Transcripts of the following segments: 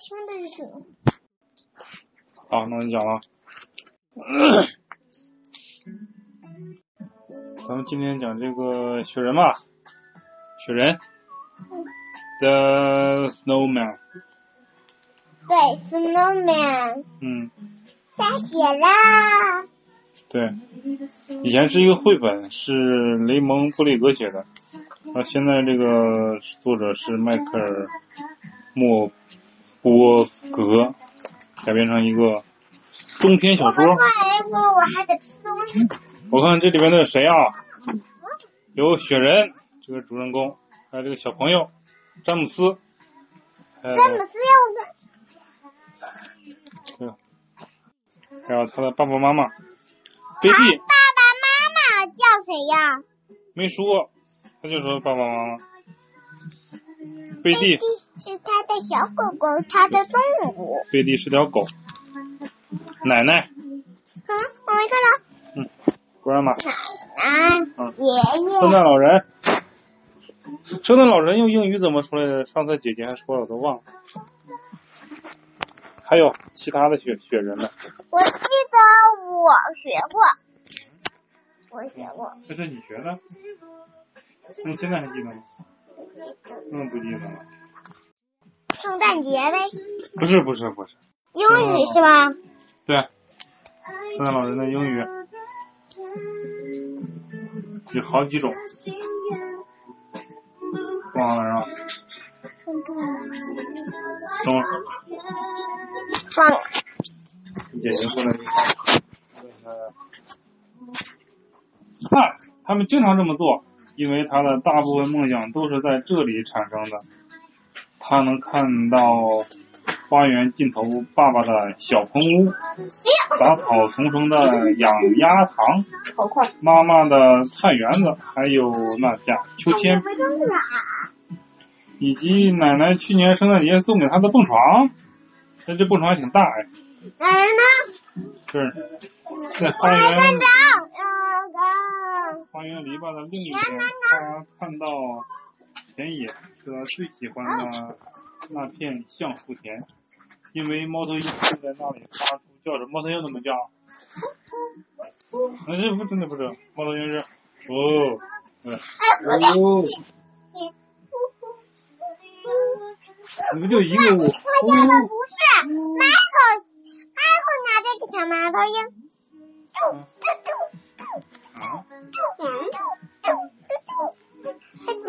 听的是什么？好，那你讲了。咱们今天讲这个雪人吧，雪人，The Snowman。对，Snowman。嗯。下雪啦！对，以前是一个绘本，是雷蒙布雷格写的，那现在这个作者是迈克尔莫波格，改编成一个中篇小说。我我还得吃东西。我看这里面的谁啊？有雪人这个主人公，还有这个小朋友詹姆斯。詹姆斯要的。还有他的爸爸妈妈。贝蒂。爸爸妈妈叫谁呀？没说，他就说爸爸妈妈。贝蒂。是他的小狗狗，他的动物。贝蒂是条狗。奶奶。嗯，我没看到。嗯，不然嘛。奶奶。爷爷。圣诞老人。圣诞老人用英语怎么说来着？上次姐姐还说了，我都忘了。还有其他的雪雪人呢？我记得我学过，我学过。这是你学的？那你现在还记得吗？嗯，不记得了。圣诞节呗。不是不是不是。英语是吗？对。圣诞老人的英语有好几种。忘了是吧？等会儿。放。姐姐过来。看，他们经常这么做，因为他的大部分梦想都是在这里产生的。他能看到花园尽头爸爸的小棚屋，杂草丛生的养鸭塘，妈妈的菜园子，还有那架秋千，以及奶奶去年圣诞节送给他的蹦床。那这蹦床还挺大哎。哪儿呢？这儿，在花园。花园篱笆的另一边，他看到田野是他最喜欢的那片橡树田，因为猫头鹰就在那里发出叫声。猫头鹰怎么叫？那这不真的不是，猫头鹰是哦，哦。你们就一个屋。他叫的不是，Michael Michael 拿这个小猫头鹰，嗯。啊？他教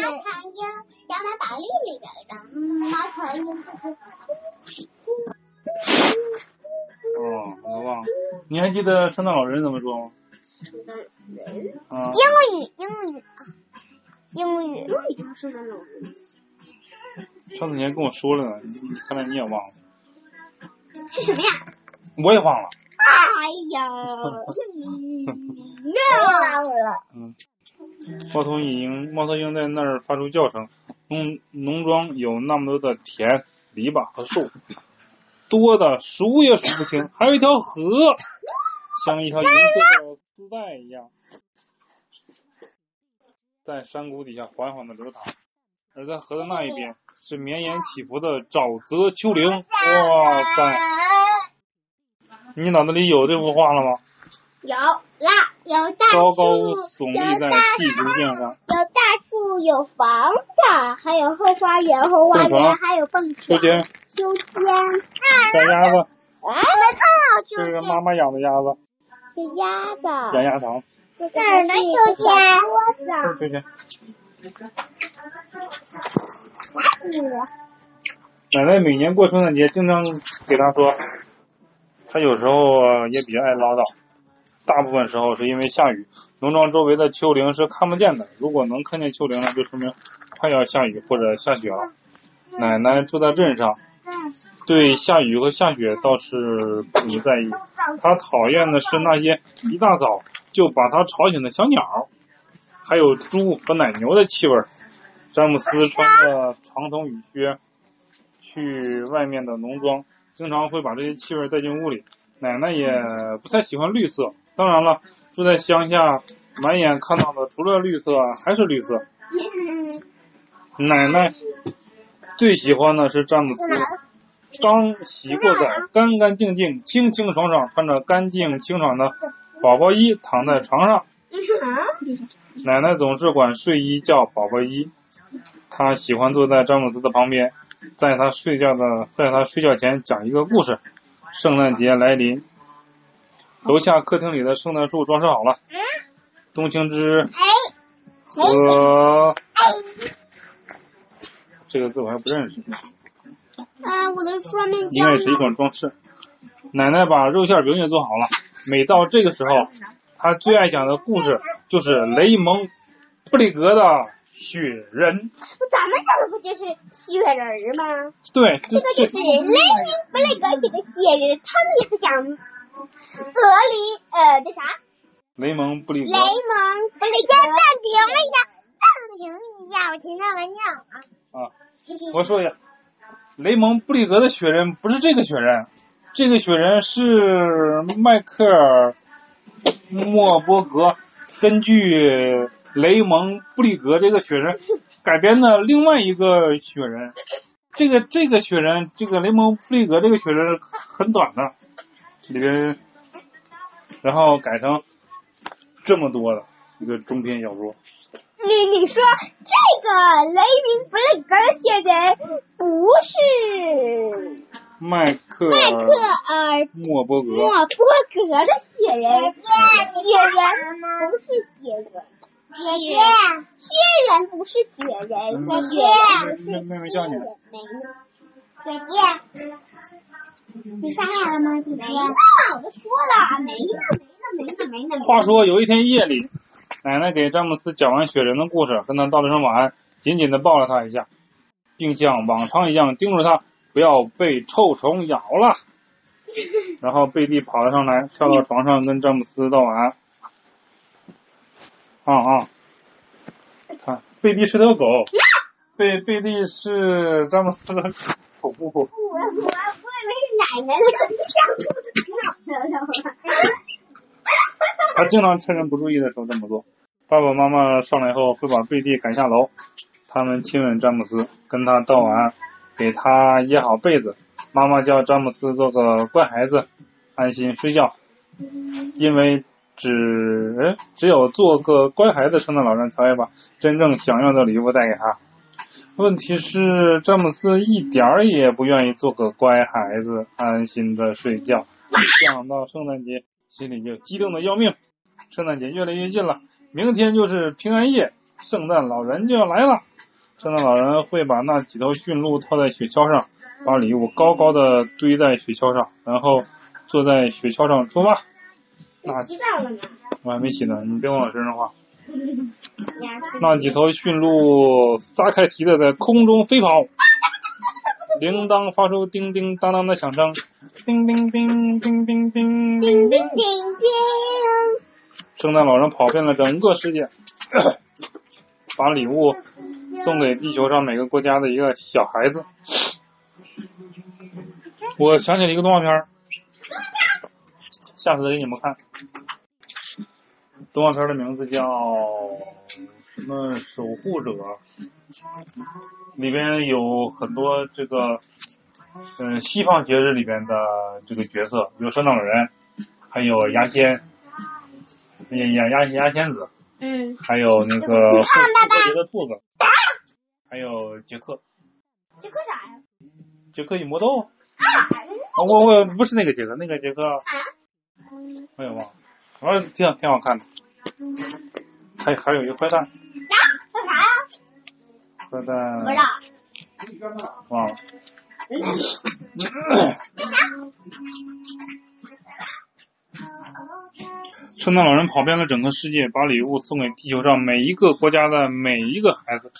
呢。猫头鹰教他打猎里边的猫头鹰。哦，我忘了。你还记得圣诞老人怎么说吗？圣诞人。啊。英语，英语，英语。英语叫圣诞老人。上次你还跟我说了呢，你看来你也忘了。是什么呀？我也忘了。哎呀！又忘了。嗯。猫头鹰，猫头鹰在那儿发出叫声。农农庄有那么多的田、篱笆和树，多的数也数不清。还有一条河，像一条银色的丝带一样，在山谷底下缓缓的流淌。而在河的那一边是绵延起伏的沼泽丘陵，哇塞！你脑子里有这幅画了吗？有啦，有大树，高高耸立在地平线上。有大树，有房子，还有后花园，后花园还有蹦床、秋千、秋千、小鸭子。哎，没这是妈妈养的鸭子。这鸭子。养鸭场。哪儿的秋千？桌子。这是秋千。奶奶每年过圣诞节，经常给他说，他有时候也比较爱唠叨，大部分时候是因为下雨，农庄周围的丘陵是看不见的，如果能看见丘陵了，就说明快要下雨或者下雪了。奶奶住在镇上，对下雨和下雪倒是不在意，她讨厌的是那些一大早就把她吵醒的小鸟，还有猪和奶牛的气味。詹姆斯穿着长筒雨靴去外面的农庄，经常会把这些气味带进屋里。奶奶也不太喜欢绿色，当然了，住在乡下，满眼看到的除了绿色还是绿色。奶奶最喜欢的是詹姆斯，刚洗过澡，干干净净、清清爽爽，穿着干净清爽的宝宝衣躺在床上。奶奶总是管睡衣叫宝宝衣。她喜欢坐在詹姆斯的旁边，在他睡觉的，在他睡觉前讲一个故事。圣诞节来临，楼下客厅里的圣诞树装饰好了。冬青之和这个字我还不认识。啊，我的说明应该是一种装饰。奶奶把肉馅饼也做好了。每到这个时候，她最爱讲的故事就是雷蒙布里格的雪人。咱们讲的不就是雪人吗？对，这个就是雷蒙布里格写的雪人，他们也是讲俄里呃这啥？雷蒙布里格。雷蒙布里格蛋饼一下，暂停一下，我听到了尿啊。啊，我说一下。雷蒙布里格的雪人不是这个雪人，这个雪人是迈克尔莫伯格根据雷蒙布里格这个雪人改编的另外一个雪人。这个这个雪人，这个雷蒙布里格这个雪人很短的，里边然后改成这么多的一个中篇小说。你你说这个雷明布雷格的雪人不是迈克迈克尔莫伯格莫伯格的雪人，雪人不是雪人，雪人雪人不是雪人，雪人是妹妹叫你。姐姐，你上来了吗？姐姐，我都说了，没呢，没呢，没呢，没呢。话说有一天夜里。奶奶给詹姆斯讲完雪人的故事，跟他道了声晚安，紧紧的抱了他一下，并像往常一样叮嘱他不要被臭虫咬了。然后贝蒂跑了上来，跳到床上跟詹姆斯道晚安。啊啊！看，贝蒂是条狗。贝贝蒂是詹姆斯的狗。我我我以为是奶奶的。他经常趁人不注意的时候这么做。爸爸妈妈上来后会把贝蒂赶下楼，他们亲吻詹姆斯，跟他道晚安，给他掖好被子。妈妈叫詹姆斯做个乖孩子，安心睡觉。因为只只有做个乖孩子，圣诞老人才会把真正想要的礼物带给他。问题是詹姆斯一点儿也不愿意做个乖孩子，安心的睡觉。一想到圣诞节。心里就激动的要命，圣诞节越来越近了，明天就是平安夜，圣诞老人就要来了。圣诞老人会把那几头驯鹿套在雪橇上，把礼物高高的堆在雪橇上，然后坐在雪橇上出发。那我还没洗呢，你别往我身上画。那几头驯鹿撒开蹄子在空中飞跑。铃铛发出叮叮当当的响声，叮叮叮叮叮叮叮叮叮叮。圣诞老人跑遍了整个世界，把礼物送给地球上每个国家的一个小孩子。我想起了一个动画片儿，下次再给你们看。动画片的名字叫什么？守护者。里边有很多这个，嗯，西方节日里边的这个角色，有圣诞老人，还有牙仙，牙牙牙仙子，嗯，还有那个复活节的兔子，还有杰克。杰克啥呀？杰克与魔豆。啊，我我不是那个杰克，那个杰克。啊。我也忘了，反正挺挺好看的。还还有一个坏蛋。啊？叫啥呀？坏蛋。不知道。忘了。圣诞老人跑遍了整个世界，把礼物送给地球上每一个国家的每一个孩子。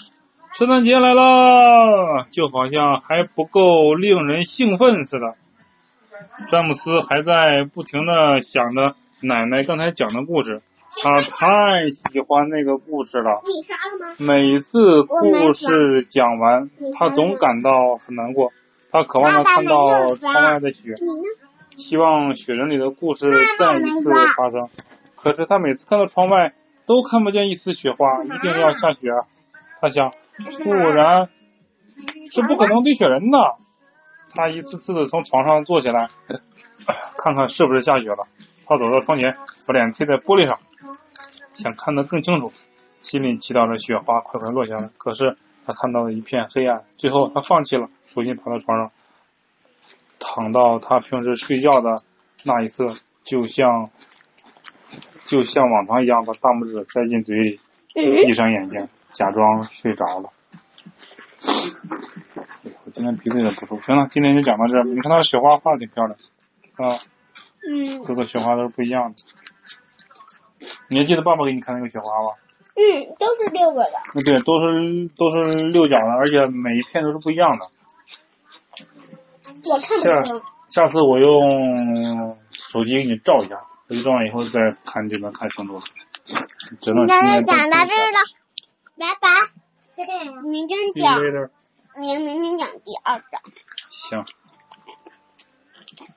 圣诞节来了，就好像还不够令人兴奋似的。詹姆斯还在不停的想着奶奶刚才讲的故事。他太喜欢那个故事了。每次故事讲完，他总感到很难过。他渴望着看到窗外的雪，希望雪人里的故事再一次发生。可是他每次看到窗外，都看不见一丝雪花，一定要下雪。他想，不然是不可能堆雪人的。他一次次的从床上坐起来，看看是不是下雪了。他走到窗前，把脸贴在玻璃上，想看得更清楚，心里祈祷着雪花快快落下来。可是他看到了一片黑暗，最后他放弃了，重新爬到床上，躺到他平时睡觉的那一侧，就像就像往常一样，把大拇指塞进嘴里，闭上眼睛，假装睡着了。我今天鼻子有点不舒服。行了，今天就讲到这儿。你看他的雪花画的挺漂亮，啊，嗯各个雪花都是不一样的。你还记得爸爸给你看那个雪花吗？嗯，都是六个的。嗯，对，都是都是六角的，而且每一片都是不一样的。我看不下清。下次我用手机给你照一下，手机照完以后再看就能看清楚了。今天就讲到这儿了，拜拜。明天，later。明明明讲第二章。行。